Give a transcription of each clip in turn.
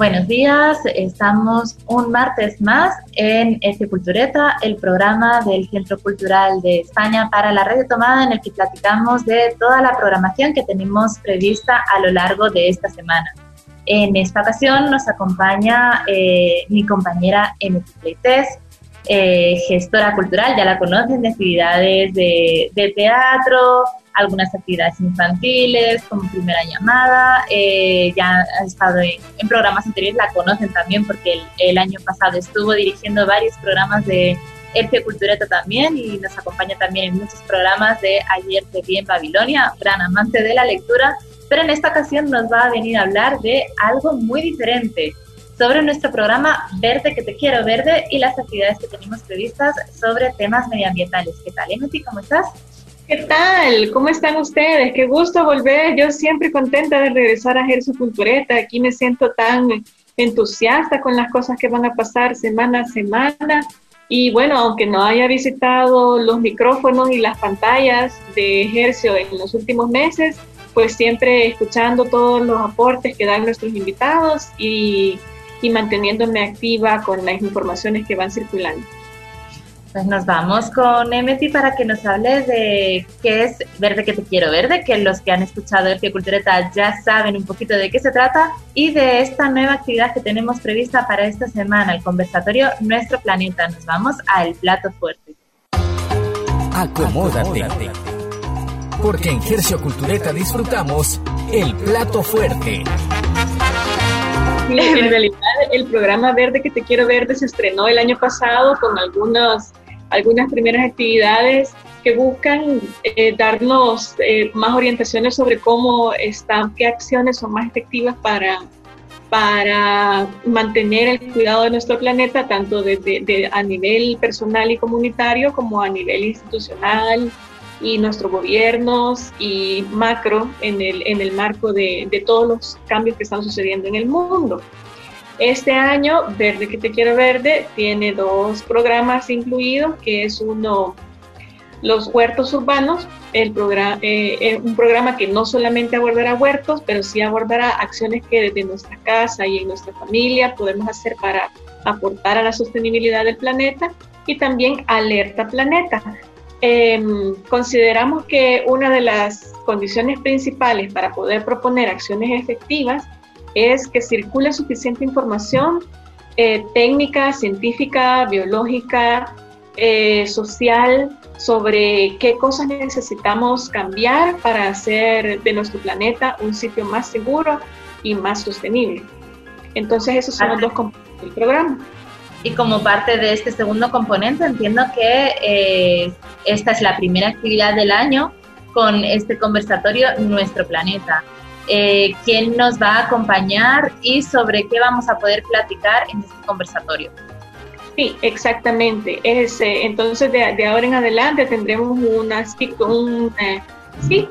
Buenos días, estamos un martes más en Este Cultureta, el programa del Centro Cultural de España para la red tomada en el que platicamos de toda la programación que tenemos prevista a lo largo de esta semana. En esta ocasión nos acompaña eh, mi compañera Emi Pleites, eh, gestora cultural, ya la conocen, de actividades de, de teatro, algunas actividades infantiles como primera llamada, eh, ya ha estado en, programas anteriores, la conocen también porque el, año pasado estuvo dirigiendo varios programas de Erce Cultureta también y nos acompaña también en muchos programas de Ayer te vi en Babilonia, gran amante de la lectura, pero en esta ocasión nos va a venir a hablar de algo muy diferente sobre nuestro programa Verde que te quiero verde y las actividades que tenemos previstas sobre temas medioambientales. ¿Qué tal, Emeti? ¿Cómo estás? ¿Qué tal? ¿Cómo están ustedes? Qué gusto volver. Yo siempre contenta de regresar a Gersu Cultureta. Aquí me siento tan entusiasta con las cosas que van a pasar semana a semana. Y bueno, aunque no haya visitado los micrófonos y las pantallas de Ejercio en los últimos meses, pues siempre escuchando todos los aportes que dan nuestros invitados y, y manteniéndome activa con las informaciones que van circulando. Pues nos vamos con Emeti para que nos hable de qué es Verde que te quiero verde, que los que han escuchado el Cultureta ya saben un poquito de qué se trata y de esta nueva actividad que tenemos prevista para esta semana, el conversatorio Nuestro Planeta. Nos vamos al plato fuerte. Acomódate. Porque en Gercio Cultureta disfrutamos el plato fuerte. En realidad, el programa Verde que te quiero verde se estrenó el año pasado con algunos algunas primeras actividades que buscan eh, darnos eh, más orientaciones sobre cómo están, qué acciones son más efectivas para, para mantener el cuidado de nuestro planeta, tanto de, a nivel personal y comunitario como a nivel institucional y nuestros gobiernos y macro en el, en el marco de, de todos los cambios que están sucediendo en el mundo. Este año, Verde que te quiero verde tiene dos programas incluidos, que es uno, los huertos urbanos, el programa, eh, un programa que no solamente abordará huertos, pero sí abordará acciones que desde nuestra casa y en nuestra familia podemos hacer para aportar a la sostenibilidad del planeta y también Alerta Planeta. Em, consideramos que una de las condiciones principales para poder proponer acciones efectivas es que circule suficiente información eh, técnica, científica, biológica, eh, social, sobre qué cosas necesitamos cambiar para hacer de nuestro planeta un sitio más seguro y más sostenible. Entonces esos son los dos componentes del programa. Y como parte de este segundo componente, entiendo que eh, esta es la primera actividad del año con este conversatorio Nuestro Planeta. Eh, quién nos va a acompañar y sobre qué vamos a poder platicar en este conversatorio. Sí, exactamente. Es, entonces, de, ahora en adelante tendremos una, un, eh, sí,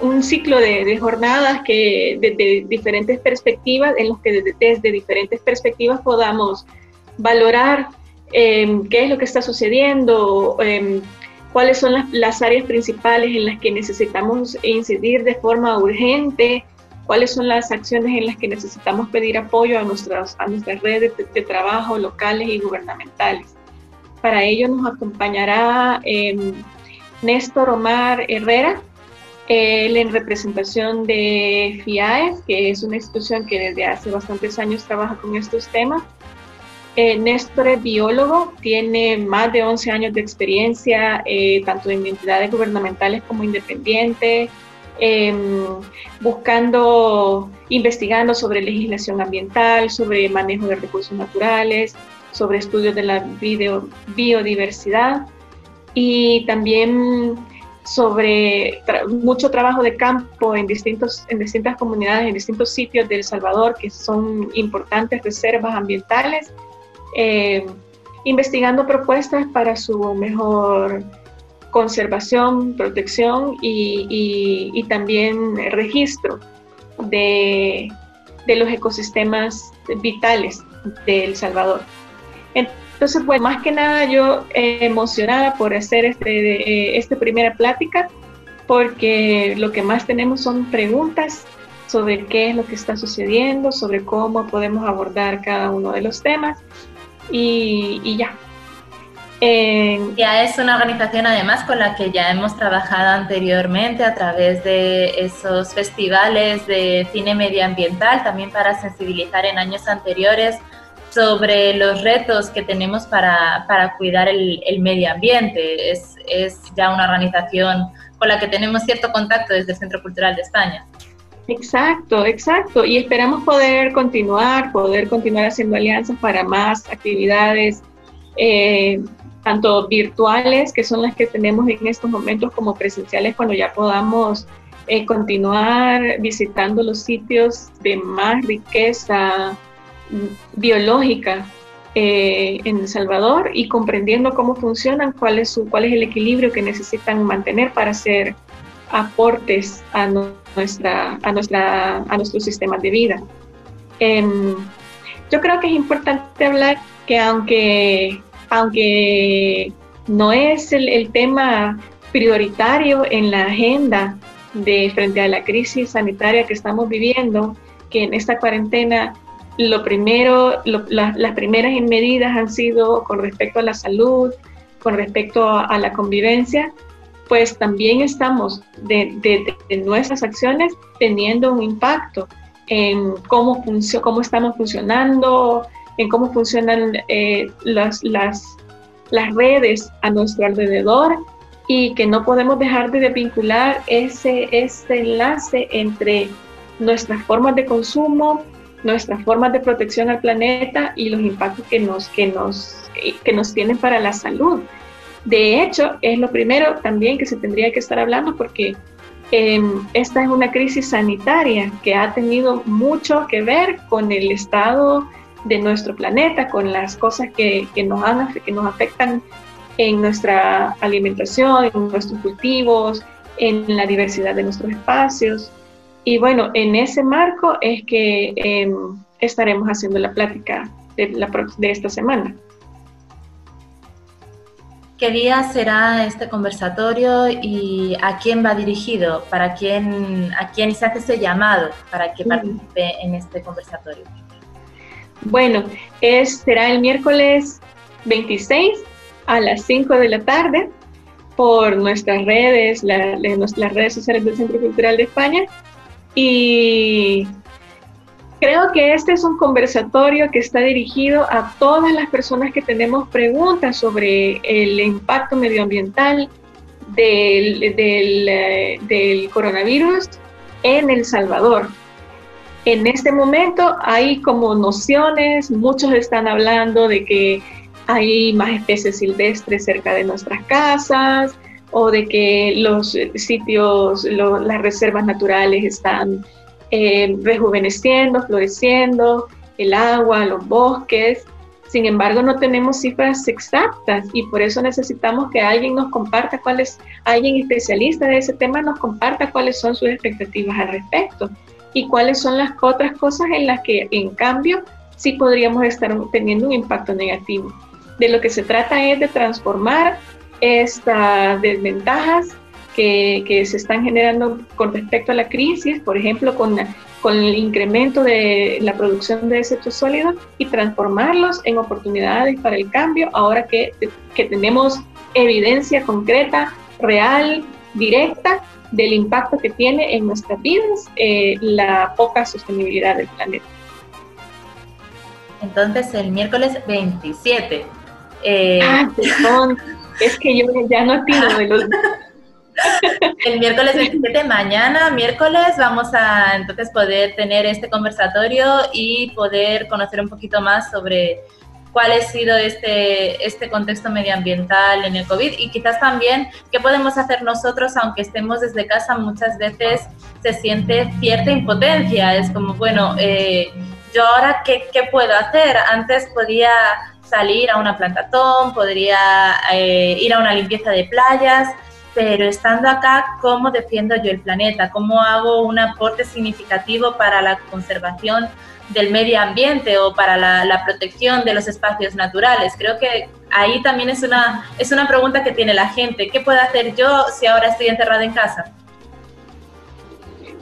un ciclo de, jornadas que desde diferentes perspectivas, en los que desde, diferentes perspectivas podamos valorar em, qué es lo que está sucediendo, em, cuáles son las, áreas principales en las que necesitamos incidir de forma urgente, cuáles son las acciones en las que necesitamos pedir apoyo a nuestras, a nuestras redes de, trabajo locales y gubernamentales. Para ello nos acompañará em, Néstor Omar Herrera, él en representación de FIAE, que es una institución que desde hace bastantes años trabaja con estos temas. Eh, Néstor es biólogo, tiene más de 11 años de experiencia, eh, tanto en entidades gubernamentales como independientes, em, buscando, investigando sobre legislación ambiental, sobre manejo de recursos naturales, sobre estudios de la biodiversidad y también sobre mucho trabajo de campo en, distintos, en distintas comunidades, en distintos sitios de El Salvador que son importantes reservas ambientales, eh, investigando propuestas para su mejor conservación, protección y, también registro de, de, los ecosistemas vitales de El Salvador. Entonces, pues más que nada yo eh, emocionada por hacer este, eh, esta primera plática, porque lo que más tenemos son preguntas sobre qué es lo que está sucediendo, sobre cómo podemos abordar cada uno de los temas y, ya. ya es una organización además con la que ya hemos trabajado anteriormente a través de esos festivales de cine medioambiental, también para sensibilizar en años anteriores sobre los retos que tenemos para, para cuidar el, el, medio ambiente. Es, es, ya una organización con la que tenemos cierto contacto desde el Centro Cultural de España. Exacto, exacto. Y esperamos poder continuar, poder continuar haciendo alianzas para más actividades, eh, tanto virtuales, que son las que tenemos en estos momentos, como presenciales, cuando ya podamos eh, continuar visitando los sitios de más riqueza biológica eh, en El Salvador y comprendiendo cómo funcionan, cuál es, su, cuál es el equilibrio que necesitan mantener para hacer aportes a, nuestra, a, nuestra, a nuestro sistema de vida. Em, yo creo que es importante hablar que aunque, aunque no es el, el tema prioritario en la agenda de frente a la crisis sanitaria que estamos viviendo, que en esta cuarentena lo primero, las primeras medidas han sido con respecto a la salud, con respecto a, la convivencia, pues también estamos de, nuestras acciones teniendo un impacto en cómo, cómo estamos funcionando, en cómo funcionan eh, las, redes a nuestro alrededor y que no podemos dejar de vincular ese, ese enlace entre nuestras formas de consumo, nuestras formas de protección al planeta y los impactos que nos, que nos, que nos tienen para la salud. De hecho, es lo primero también que se tendría que estar hablando porque em, esta es una crisis sanitaria que ha tenido mucho que ver con el estado de nuestro planeta, con las cosas que, que, nos, que nos afectan en nuestra alimentación, en nuestros cultivos, en la diversidad de nuestros espacios. Y bueno, en ese marco es que em, estaremos haciendo la plática de, la, de esta semana. ¿Qué día será este conversatorio y a quién va dirigido? ¿Para quién, ¿A quién se hace ese llamado para que participe en este conversatorio? Bueno, es, será el miércoles 26 a las 5 de la tarde por nuestras redes, las redes sociales del Centro Cultural de España y creo que este es un conversatorio que está dirigido a todas las personas que tenemos preguntas sobre el impacto medioambiental del, del, del coronavirus en El Salvador. En este momento hay como nociones, muchos están hablando de que hay más especies silvestres cerca de nuestras casas, o de que los sitios, las reservas naturales están eh, rejuveneciendo, floreciendo, el agua, los bosques. Sin embargo, no tenemos cifras exactas y por eso necesitamos que alguien nos comparta cuáles, alguien especialista de ese tema nos comparta cuáles son sus expectativas al respecto y cuáles son las otras cosas en las que, en cambio, sí podríamos estar teniendo un impacto negativo. De lo que se trata es de transformar estas desventajas que, que, se están generando con respecto a la crisis, por ejemplo, con, con el incremento de la producción de desechos sólidos y transformarlos en oportunidades para el cambio, ahora que, que tenemos evidencia concreta, real, directa del impacto que tiene en nuestras vidas eh, la poca sostenibilidad del planeta. Entonces, el miércoles 27. Eh... Ah, perdón. Es que yo ya no tiro de los... El miércoles 27, mañana, miércoles, vamos a entonces poder tener este conversatorio y poder conocer un poquito más sobre cuál ha sido este, este contexto medioambiental en el COVID y quizás también qué podemos hacer nosotros, aunque estemos desde casa, muchas veces se siente cierta impotencia. Es como, bueno, eh, yo ahora, ¿qué, ¿qué, puedo hacer? Antes podía salir a una plantatón, podría eh, ir a una limpieza de playas, pero estando acá, ¿cómo defiendo yo el planeta? ¿Cómo hago un aporte significativo para la conservación del medio ambiente o para la, protección de los espacios naturales? Creo que ahí también es una, es una pregunta que tiene la gente. ¿Qué puedo hacer yo si ahora estoy encerrada en casa?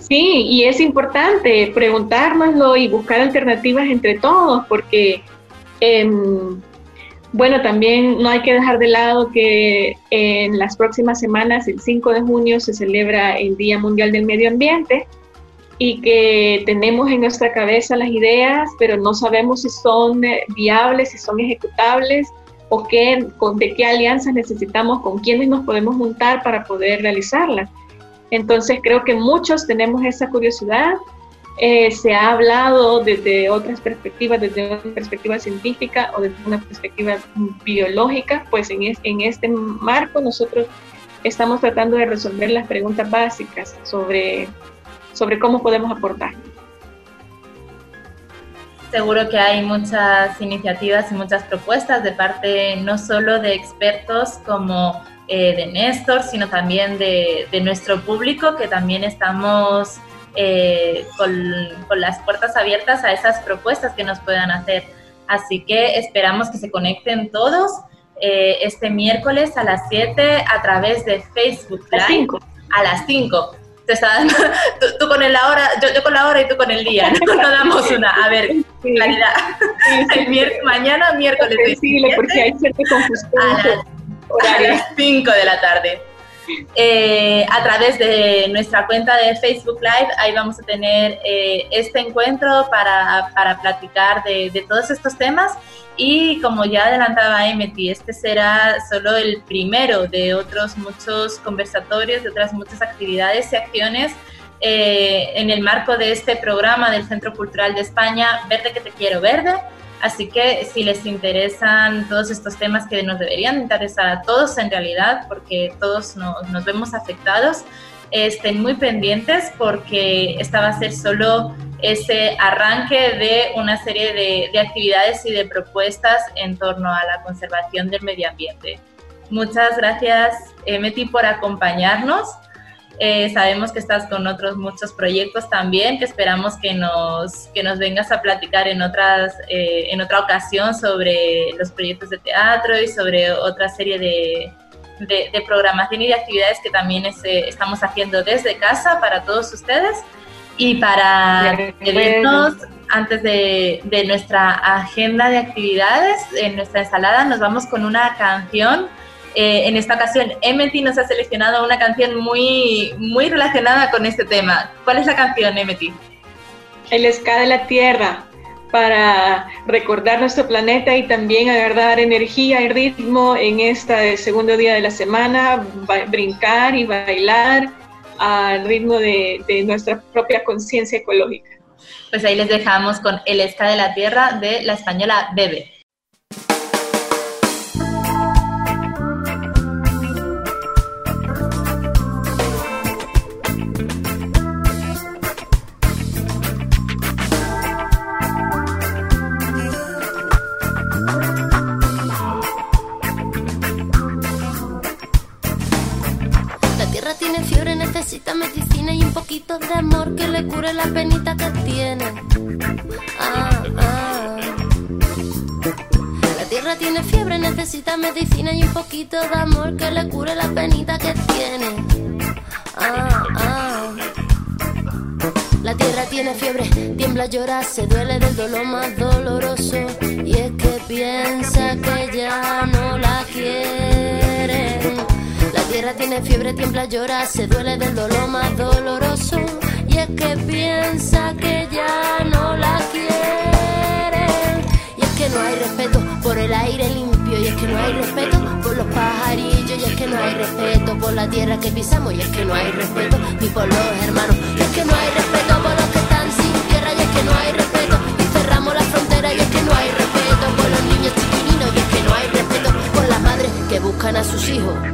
Sí, y es importante preguntárnoslo y buscar alternativas entre todos, porque em, bueno, también no hay que dejar de lado que en las próximas semanas, el 5 de junio, se celebra el Día Mundial del Medio Ambiente y que tenemos en nuestra cabeza las ideas, pero no sabemos si son eh, viables, si son ejecutables o qué, de qué alianzas necesitamos, con quiénes nos podemos juntar para poder realizarlas. Entonces creo que muchos tenemos esa curiosidad eh, se ha hablado desde otras perspectivas, desde una perspectiva científica o desde una perspectiva biológica, pues en, este marco nosotros estamos tratando de resolver las preguntas básicas sobre, sobre cómo podemos aportar. Seguro que hay muchas iniciativas y muchas propuestas de parte no solo de expertos como eh, de Néstor, sino también de nuestro público, que también estamos eh, con, las puertas abiertas a esas propuestas que nos puedan hacer. Así que esperamos que se conecten todos eh, este miércoles a las 7 a través de Facebook Live. A las 5. tú, con la hora, yo, con la hora y tú con el día. No, damos una. A ver, claridad. mañana miércoles. porque hay cierta confusión. A las 5 de la tarde. Eh, a través de nuestra cuenta de Facebook Live. Ahí vamos a tener eh, este encuentro para, para platicar de, todos estos temas. Y como ya adelantaba Emeti, este será solo el primero de otros muchos conversatorios, de otras muchas actividades y acciones eh, en el marco de este programa del Centro Cultural de España, Verde que te quiero verde Así que si les interesan todos estos temas que nos deberían interesar a todos en realidad, porque todos nos, vemos afectados, estén muy pendientes porque esta va a ser solo ese arranque de una serie de, de, actividades y de propuestas en torno a la conservación del medio ambiente. Muchas gracias, Meti, por acompañarnos. Eh, sabemos que estás con otros muchos proyectos también, que esperamos que nos, que nos vengas a platicar en, otras, eh, en otra ocasión sobre los proyectos de teatro y sobre otra serie de, de, programación y de actividades que también eh, estamos haciendo desde casa para todos ustedes. Y para despedirnos, antes de, de nuestra agenda de actividades, en nuestra ensalada, nos vamos con una canción eh, en esta ocasión, Emeti nos ha seleccionado una canción muy, muy relacionada con este tema. ¿Cuál es la canción, Emeti? El ska de la Tierra, para recordar nuestro planeta y también agarrar energía y ritmo en este segundo día de la semana, brincar y bailar al ritmo de, de nuestra propia conciencia ecológica. Pues ahí les dejamos con El ska de la Tierra de la española Bebe. Medicina y un poquito de amor que le cure la penita que tiene. Ah, ah. La tierra tiene fiebre, tiembla, llora, se duele del dolor más doloroso. Y es que piensa que ya no la quieren tierra tiene fiebre, tiembla, llora, se duele del dolor más doloroso. Y es que piensa que ya no la quieren. Y es que no hay respeto por el aire es que no hay respeto por los pajarillos, y es que no hay respeto por la tierra que pisamos, y es que no hay respeto ni por los hermanos, y es que no hay respeto por los que están sin tierra, y es que no hay respeto, y cerramos la frontera, y es que no hay respeto por los niños chiquilinos, y es que no hay respeto por las madres que buscan a sus hijos.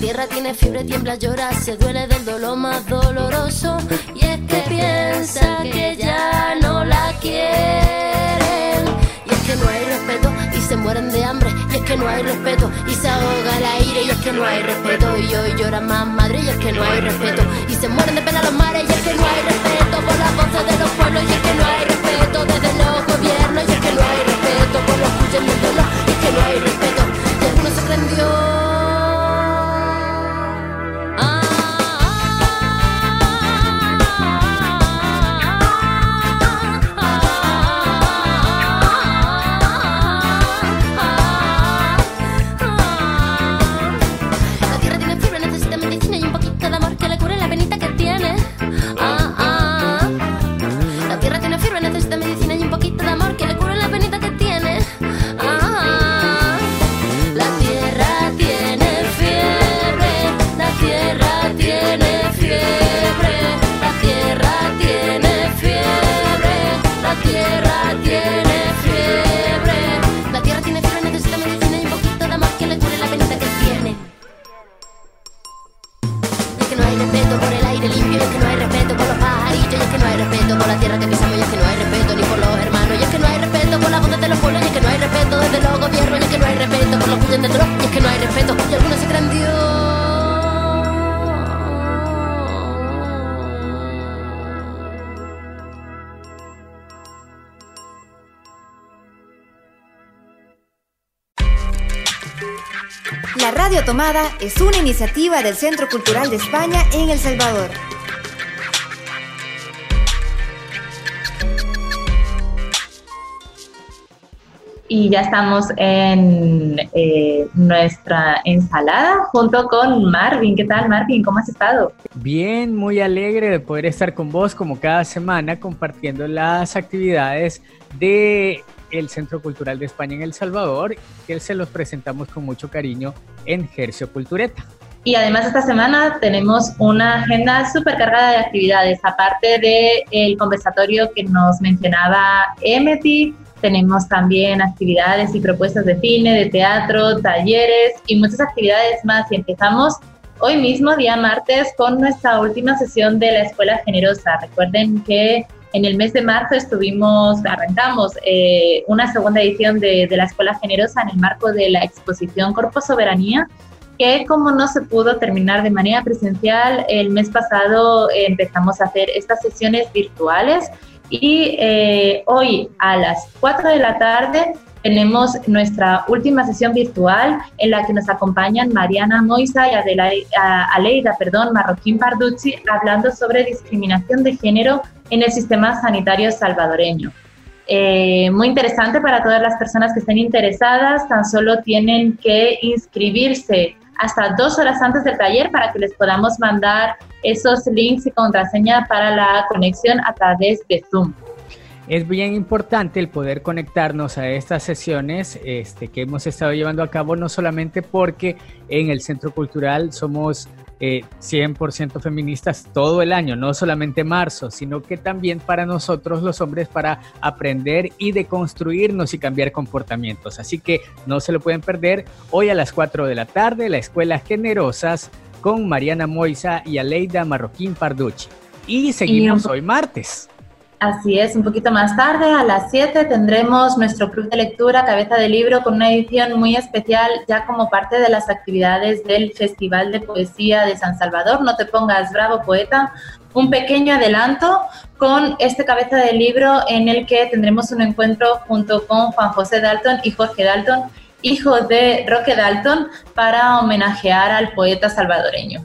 Tierra tiene fiebre, tiembla, llora, se duele del dolor más doloroso. Y es que piensa que ya no la quieren. Y es que no hay respeto y se mueren de hambre. Y es que no hay respeto y se ahoga el aire. Y es que no hay respeto y hoy llora más madre. Y es que no hay respeto y se mueren de pena los mares. Y es que no hay respeto por las voces de los pueblos. Y es que no hay respeto desde los gobiernos. Y es que no hay respeto por los dolor. Y es que no hay respeto y alguno se creen Dios. Es una iniciativa del Centro Cultural de España en El Salvador. Y ya estamos en eh, nuestra ensalada junto con Marvin. ¿Qué tal, Marvin? ¿Cómo has estado? Bien, muy alegre de poder estar con vos como cada semana compartiendo las actividades de el Centro Cultural de España en El Salvador, que se los presentamos con mucho cariño en Gercio Cultureta. Y además esta semana tenemos una agenda súper cargada de actividades, aparte del conversatorio que nos mencionaba Emeti, tenemos también actividades y propuestas de cine, de teatro, talleres y muchas actividades más. Y empezamos hoy mismo, día martes, con nuestra última sesión de la Escuela Generosa. Recuerden que en el mes de marzo estuvimos, arrancamos eh, una segunda edición de, de la Escuela Generosa en el marco de la exposición Corpo Soberanía, que como no se pudo terminar de manera presencial, el mes pasado eh, empezamos a hacer estas sesiones virtuales y eh, hoy a las 4 de la tarde tenemos nuestra última sesión virtual en la que nos acompañan Mariana Moisa y Adela, a- Aleida perdón, Marroquín Parducci hablando sobre discriminación de género en el sistema sanitario salvadoreño. Eh, muy interesante para todas las personas que estén interesadas, tan solo tienen que inscribirse hasta dos horas antes del taller para que les podamos mandar esos links y contraseña para la conexión a través de Zoom. Es bien importante el poder conectarnos a estas sesiones este, que hemos estado llevando a cabo, no solamente porque en el Centro Cultural somos eh, 100% feministas todo el año, no solamente marzo, sino que también para nosotros los hombres para aprender y deconstruirnos y cambiar comportamientos. Así que no se lo pueden perder hoy a las 4 de la tarde, la Escuela Generosas con Mariana Moisa y Aleida Marroquín Parducci. Y seguimos hoy martes. Así es, un poquito más tarde, a las 7, tendremos nuestro club de lectura Cabeza de Libro con una edición muy especial ya como parte de las actividades del Festival de Poesía de San Salvador. No te pongas bravo, poeta. Un pequeño adelanto con este Cabeza de Libro en el que tendremos un encuentro junto con Juan José Dalton y Jorge Dalton, hijo de Roque Dalton, para homenajear al poeta salvadoreño.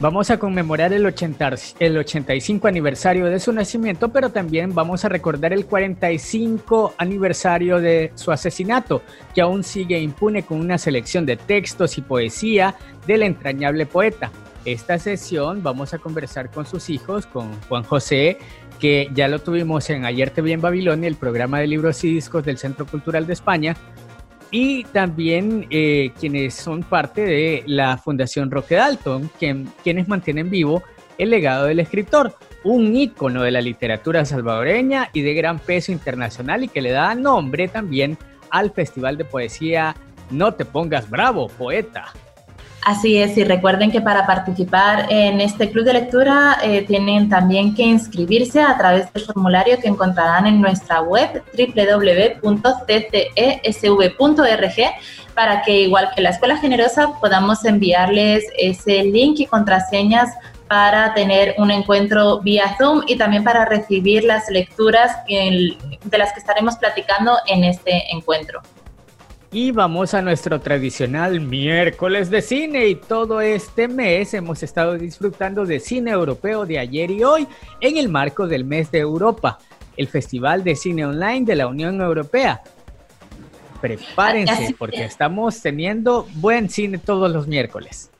Vamos a conmemorar el, 80, el 85 aniversario de su nacimiento, pero también vamos a recordar el 45 aniversario de su asesinato, que aún sigue impune con una selección de textos y poesía del entrañable poeta. Esta sesión vamos a conversar con sus hijos, con Juan José, que ya lo tuvimos en Ayer te vi en Babilonia, el programa de libros y discos del Centro Cultural de España, y también eh, quienes son parte de la Fundación Roque Dalton, quienes mantienen vivo el legado del escritor, un ícono de la literatura salvadoreña y de gran peso internacional y que le da nombre también al Festival de Poesía No te pongas bravo, poeta. Así es, y recuerden que para participar en este club de lectura eh, tienen también que inscribirse a través del formulario que encontrarán en nuestra web www.ccesv.org para que igual que la Escuela Generosa podamos enviarles ese link y contraseñas para tener un encuentro vía Zoom y también para recibir las lecturas de las que estaremos platicando en este encuentro. Y vamos a nuestro tradicional miércoles de cine y todo este mes hemos estado disfrutando de cine europeo de ayer y hoy en el marco del mes de Europa, el Festival de Cine Online de la Unión Europea. Prepárense porque estamos teniendo buen cine todos los miércoles.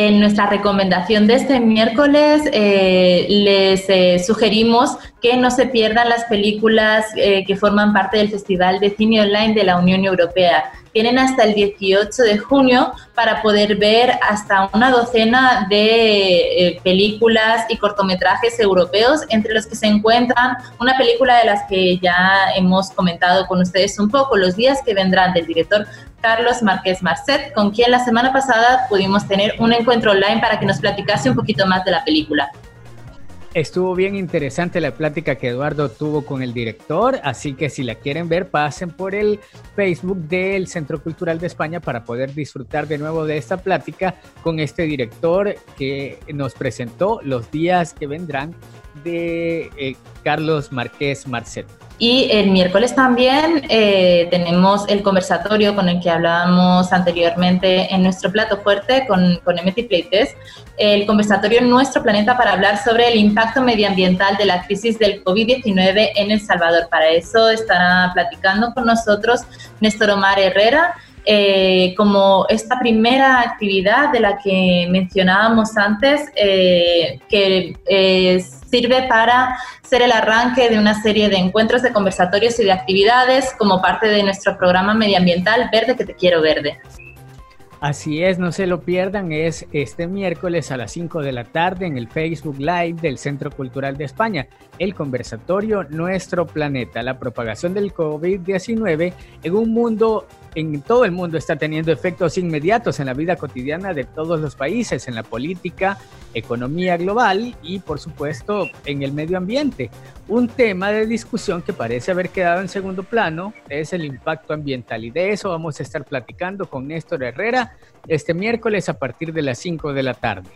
En nuestra recomendación de este miércoles eh, les eh, sugerimos que no se pierdan las películas eh, que forman parte del Festival de Cine Online de la Unión Europea. Tienen hasta el 18 de junio para poder ver hasta una docena de películas y cortometrajes europeos, entre los que se encuentran una película de las que ya hemos comentado con ustedes un poco, Los días que vendrán, del director Carlos Márquez Marcet, con quien la semana pasada pudimos tener un encuentro online para que nos platicase un poquito más de la película. Estuvo bien interesante la plática que Eduardo tuvo con el director, así que si la quieren ver, pasen por el Facebook del Centro Cultural de España para poder disfrutar de nuevo de esta plática con este director que nos presentó los días que vendrán de eh, Carlos Márquez Marcet. Y el miércoles también eh, tenemos el conversatorio con el que hablábamos anteriormente en nuestro plato fuerte con, con Emeti Pleites, el conversatorio Nuestro Planeta para hablar sobre el impacto medioambiental de la crisis del COVID-19 en El Salvador. Para eso estará platicando con nosotros Néstor Omar Herrera. Eh, como esta primera actividad de la que mencionábamos antes, eh, que es sirve para ser el arranque de una serie de encuentros, de conversatorios y de actividades como parte de nuestro programa medioambiental Verde que te quiero verde. Así es, no se lo pierdan, es este miércoles a las 5 de la tarde en el Facebook Live del Centro Cultural de España, el conversatorio Nuestro Planeta, la propagación del COVID-19 en un mundo en todo el mundo está teniendo efectos inmediatos en la vida cotidiana de todos los países, en la política, economía global y por supuesto en el medio ambiente. Un tema de discusión que parece haber quedado en segundo plano es el impacto ambiental y de eso vamos a estar platicando con Néstor Herrera este miércoles a partir de las 5 de la tarde.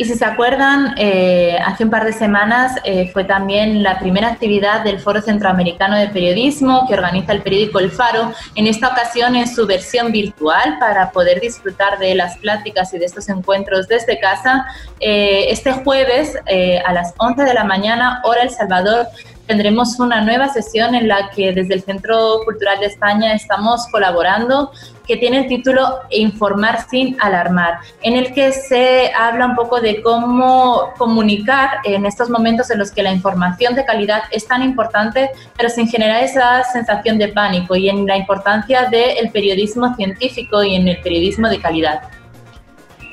Y si se acuerdan, eh, hace un par de semanas eh, fue también la primera actividad del Foro Centroamericano de Periodismo que organiza el periódico El Faro, en esta ocasión en su versión virtual para poder disfrutar de las pláticas y de estos encuentros desde casa. Eh, este jueves a las 11 de la mañana, hora El Salvador, tendremos una nueva sesión en la que desde el Centro Cultural de España estamos colaborando, que tiene el título Informar sin alarmar, en el que se habla un poco de cómo comunicar en estos momentos en los que la información de calidad es tan importante, pero sin generar esa sensación de pánico y en la importancia del periodismo científico y en el periodismo de calidad.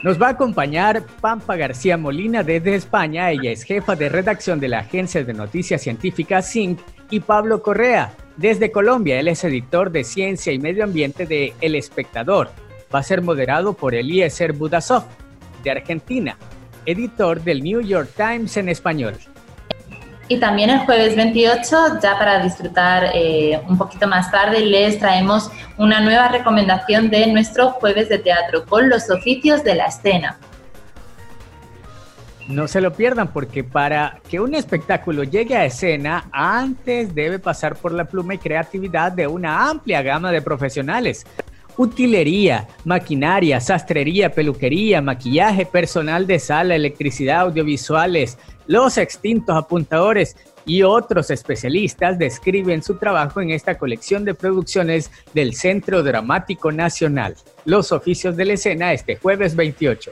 Nos va a acompañar Pampa García Molina desde España. Ella es jefa de redacción de la agencia de noticias científicas SINC. Y Pablo Correa desde Colombia. Él es editor de ciencia y medio ambiente de El Espectador. Va a ser moderado por Eliezer Budasov de Argentina, editor del New York Times en español. Y también el jueves 28, ya para disfrutar eh, un poquito más tarde, les traemos una nueva recomendación de nuestro jueves de teatro con los oficios de la escena. No se lo pierdan porque para que un espectáculo llegue a escena, antes debe pasar por la pluma y creatividad de una amplia gama de profesionales. utilería, maquinaria, sastrería, peluquería, maquillaje, personal de sala, electricidad, audiovisuales, los extintos apuntadores y otros especialistas describen su trabajo en esta colección de producciones del Centro Dramático Nacional. Los oficios de la escena este jueves 28.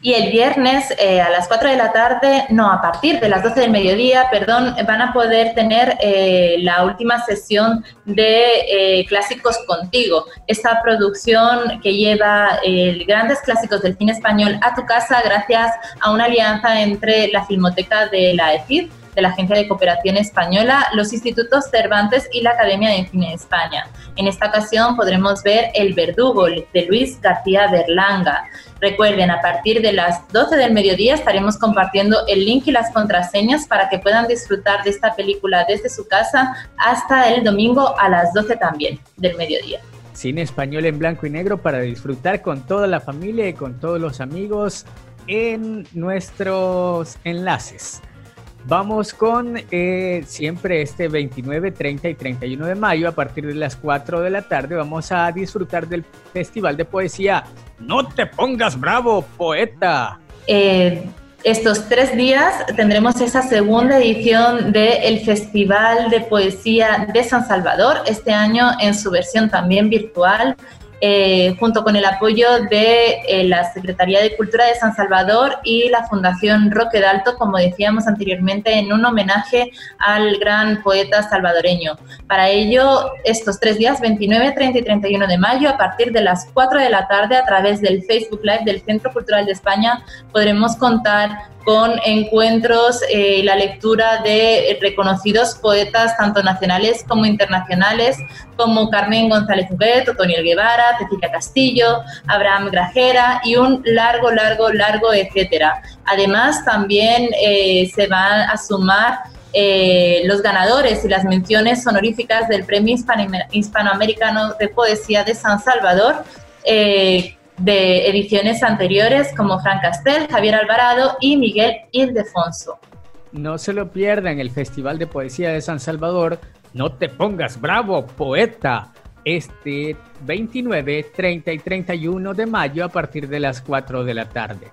Y el viernes eh, a las 4 de la tarde, no, a partir de las 12 del mediodía, perdón, van a poder tener eh, la última sesión de eh, Clásicos Contigo. Esta producción que lleva grandes clásicos del cine español a tu casa gracias a una alianza entre la Filmoteca de la EFID de la Agencia de Cooperación Española, los Institutos Cervantes y la Academia de Cine de España. En esta ocasión podremos ver El Verdugo de Luis García Berlanga. Recuerden, a partir de las 12 del mediodía estaremos compartiendo el link y las contraseñas para que puedan disfrutar de esta película desde su casa hasta el domingo a las 12 también del mediodía. Cine español en blanco y negro para disfrutar con toda la familia y con todos los amigos en nuestros enlaces. Vamos con eh, siempre este 29, 30 y 31 de mayo a partir de las 4 de la tarde. Vamos a disfrutar del Festival de Poesía. No te pongas bravo, poeta. Eh, estos tres días tendremos esa segunda edición del Festival de Poesía de San Salvador, este año en su versión también virtual. Eh, junto con el apoyo de eh, la Secretaría de Cultura de San Salvador y la Fundación Roque Dalto, como decíamos anteriormente, en un homenaje al gran poeta salvadoreño. Para ello, estos tres días, 29, 30 y 31 de mayo, a partir de las 4 de la tarde, a través del Facebook Live del Centro Cultural de España, podremos contar con encuentros y eh, la lectura de reconocidos poetas tanto nacionales como internacionales, como Carmen González Huguet, Otoniel Guevara, Cecilia Castillo, Abraham Grajera y un largo, largo, largo, etcétera. Además, también eh, se van a sumar eh, los ganadores y las menciones honoríficas del Premio Hispanoamericano de Poesía de San Salvador, de ediciones anteriores como Fran Castel, Javier Alvarado y Miguel Ildefonso. No se lo pierdan el Festival de Poesía de San Salvador. No te pongas bravo, poeta. Este 29, 30 y 31 de mayo a partir de las 4 de la tarde.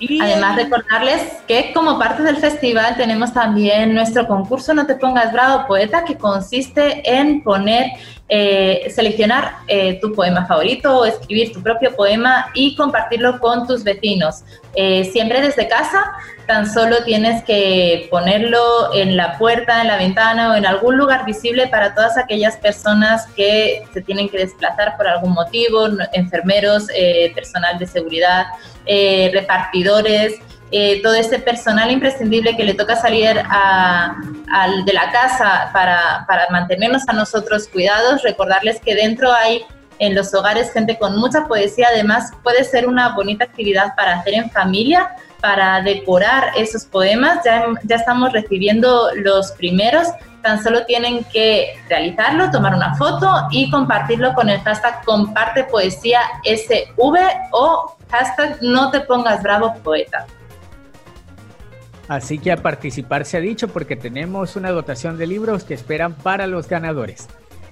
Y Además, recordarles que como parte del festival tenemos también nuestro concurso No te pongas bravo, poeta, que consiste en poner eh, seleccionar eh, tu poema favorito o escribir tu propio poema y compartirlo con tus vecinos. Eh, siempre desde casa, tan solo tienes que ponerlo en la puerta, en la ventana o en algún lugar visible para todas aquellas personas que se tienen que desplazar por algún motivo, enfermeros, personal de seguridad, repartidores. Eh, todo ese personal imprescindible que le toca salir de la casa para, mantenernos a nosotros cuidados, recordarles que dentro hay en los hogares gente con mucha poesía, además puede ser una bonita actividad para hacer en familia, para decorar esos poemas. Ya, ya estamos recibiendo los primeros, tan solo tienen que realizarlo, tomar una foto y compartirlo con el hashtag comparte poesía SV o hashtag no te pongas bravo poeta. Así que a participar se ha dicho porque tenemos una dotación de libros que esperan para los ganadores.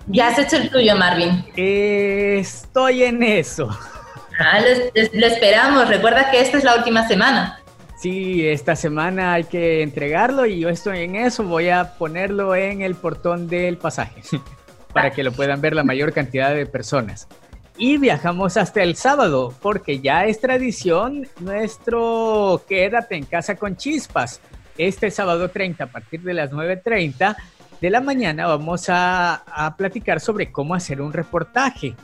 Ya has hecho el tuyo, Marvin. estoy en eso. Ah, lo, esperamos. Recuerda que esta es la última semana. Sí, esta semana hay que entregarlo y yo estoy en eso. Voy a ponerlo en el portón del pasaje para que lo puedan ver la mayor cantidad de personas. Y viajamos hasta el sábado, porque ya es tradición nuestro Quédate en casa con chispas. Este sábado 30, a partir de las 9.30 de la mañana, vamos a, platicar sobre cómo hacer un reportaje.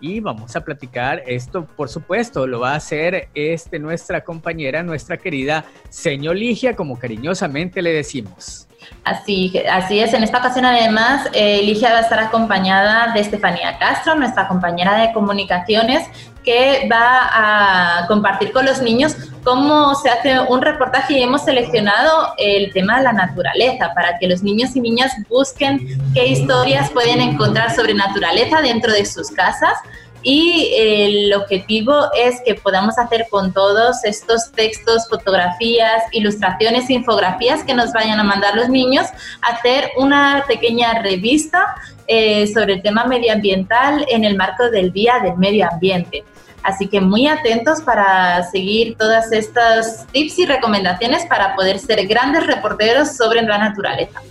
Y vamos a platicar esto, por supuesto, lo va a hacer este, nuestra compañera, nuestra querida señor Ligia, como cariñosamente le decimos. Así, así es, en esta ocasión además eh, va a estar acompañada de Estefanía Castro, nuestra compañera de comunicaciones, que va a compartir con los niños cómo se hace un reportaje. Y hemos seleccionado el tema de la naturaleza para que los niños y niñas busquen qué historias pueden encontrar sobre naturaleza dentro de sus casas y el objetivo es que podamos hacer con todos estos textos, fotografías, ilustraciones, infografías que nos vayan a mandar los niños, hacer una pequeña revista eh, sobre el tema medioambiental en el marco del Día del Medio Ambiente. Así que muy atentos para seguir todas estas tips y recomendaciones para poder ser grandes reporteros sobre la naturaleza.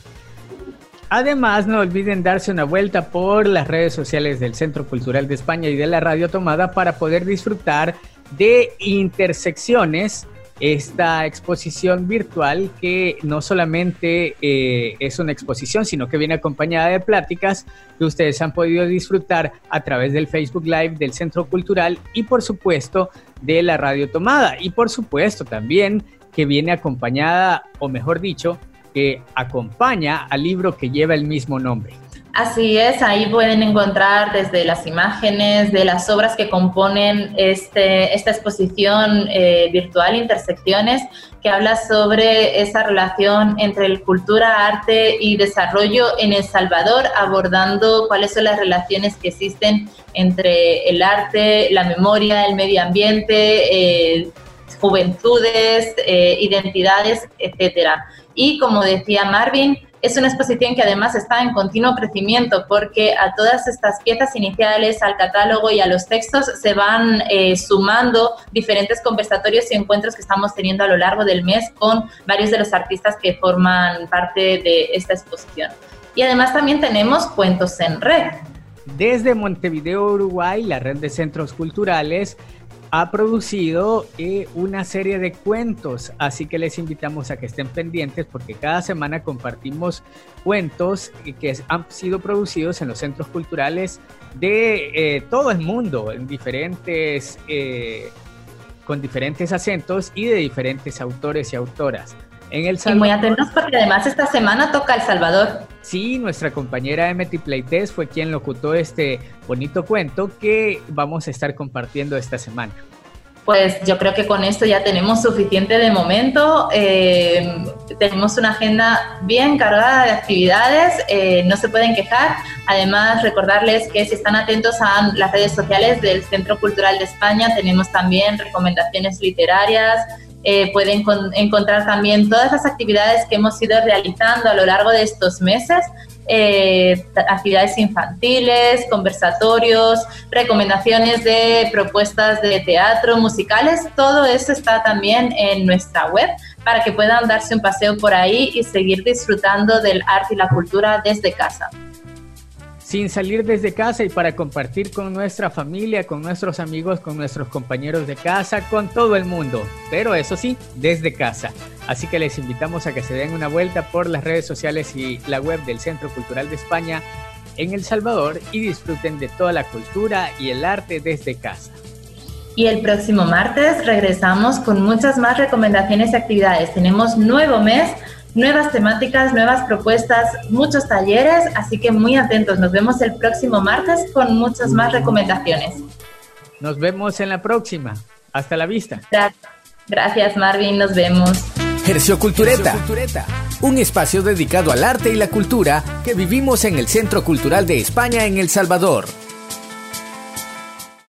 Además, no olviden darse una vuelta por las redes sociales del Centro Cultural de España y de la Radio Tomada para poder disfrutar de intersecciones, esta exposición virtual que no solamente eh, es una exposición, sino que viene acompañada de pláticas que ustedes han podido disfrutar a través del Facebook Live del Centro Cultural y por supuesto de la Radio Tomada. Y por supuesto también que viene acompañada, o mejor dicho, que acompaña al libro que lleva el mismo nombre. Así es, ahí pueden encontrar desde las imágenes de las obras que componen este, esta exposición eh, virtual Intersecciones, que habla sobre esa relación entre cultura, arte y desarrollo en El Salvador, abordando cuáles son las relaciones que existen entre el arte, la memoria, el medio ambiente, eh, juventudes, eh, identidades, etcétera. Y como decía Marvin, es una exposición que además está en continuo crecimiento porque a todas estas piezas iniciales, al catálogo y a los textos se van eh, sumando diferentes conversatorios y encuentros que estamos teniendo a lo largo del mes con varios de los artistas que forman parte de esta exposición. Y además también tenemos cuentos en red. Desde Montevideo, Uruguay, la red de centros culturales ha producido eh, una serie de cuentos, así que les invitamos a que estén pendientes porque cada semana compartimos cuentos que han sido producidos en los centros culturales de eh, todo el mundo, en diferentes, eh, con diferentes acentos y de diferentes autores y autoras. En El Y muy atentos porque además esta semana toca El Salvador. Sí, nuestra compañera Emily Pleites fue quien locutó este bonito cuento que vamos a estar compartiendo esta semana. Pues yo creo que con esto ya tenemos suficiente de momento. Eh, tenemos una agenda bien cargada de actividades, eh, no se pueden quejar. Además, recordarles que si están atentos a las redes sociales del Centro Cultural de España, tenemos también recomendaciones literarias, eh, pueden encontrar también todas las actividades que hemos ido realizando a lo largo de estos meses, eh, actividades infantiles, conversatorios, recomendaciones de propuestas de teatro, musicales, todo eso está también en nuestra web para que puedan darse un paseo por ahí y seguir disfrutando del arte y la cultura desde casa sin salir desde casa y para compartir con nuestra familia, con nuestros amigos, con nuestros compañeros de casa, con todo el mundo. Pero eso sí, desde casa. Así que les invitamos a que se den una vuelta por las redes sociales y la web del Centro Cultural de España en El Salvador y disfruten de toda la cultura y el arte desde casa. Y el próximo martes regresamos con muchas más recomendaciones y actividades. Tenemos nuevo mes nuevas temáticas, nuevas propuestas, muchos talleres, así que muy atentos. Nos vemos el próximo martes con muchas más recomendaciones. Nos vemos en la próxima. Hasta la vista. Gracias, Marvin. Nos vemos. Gercio Cultureta, un espacio dedicado al arte y la cultura que vivimos en el Centro Cultural de España en El Salvador.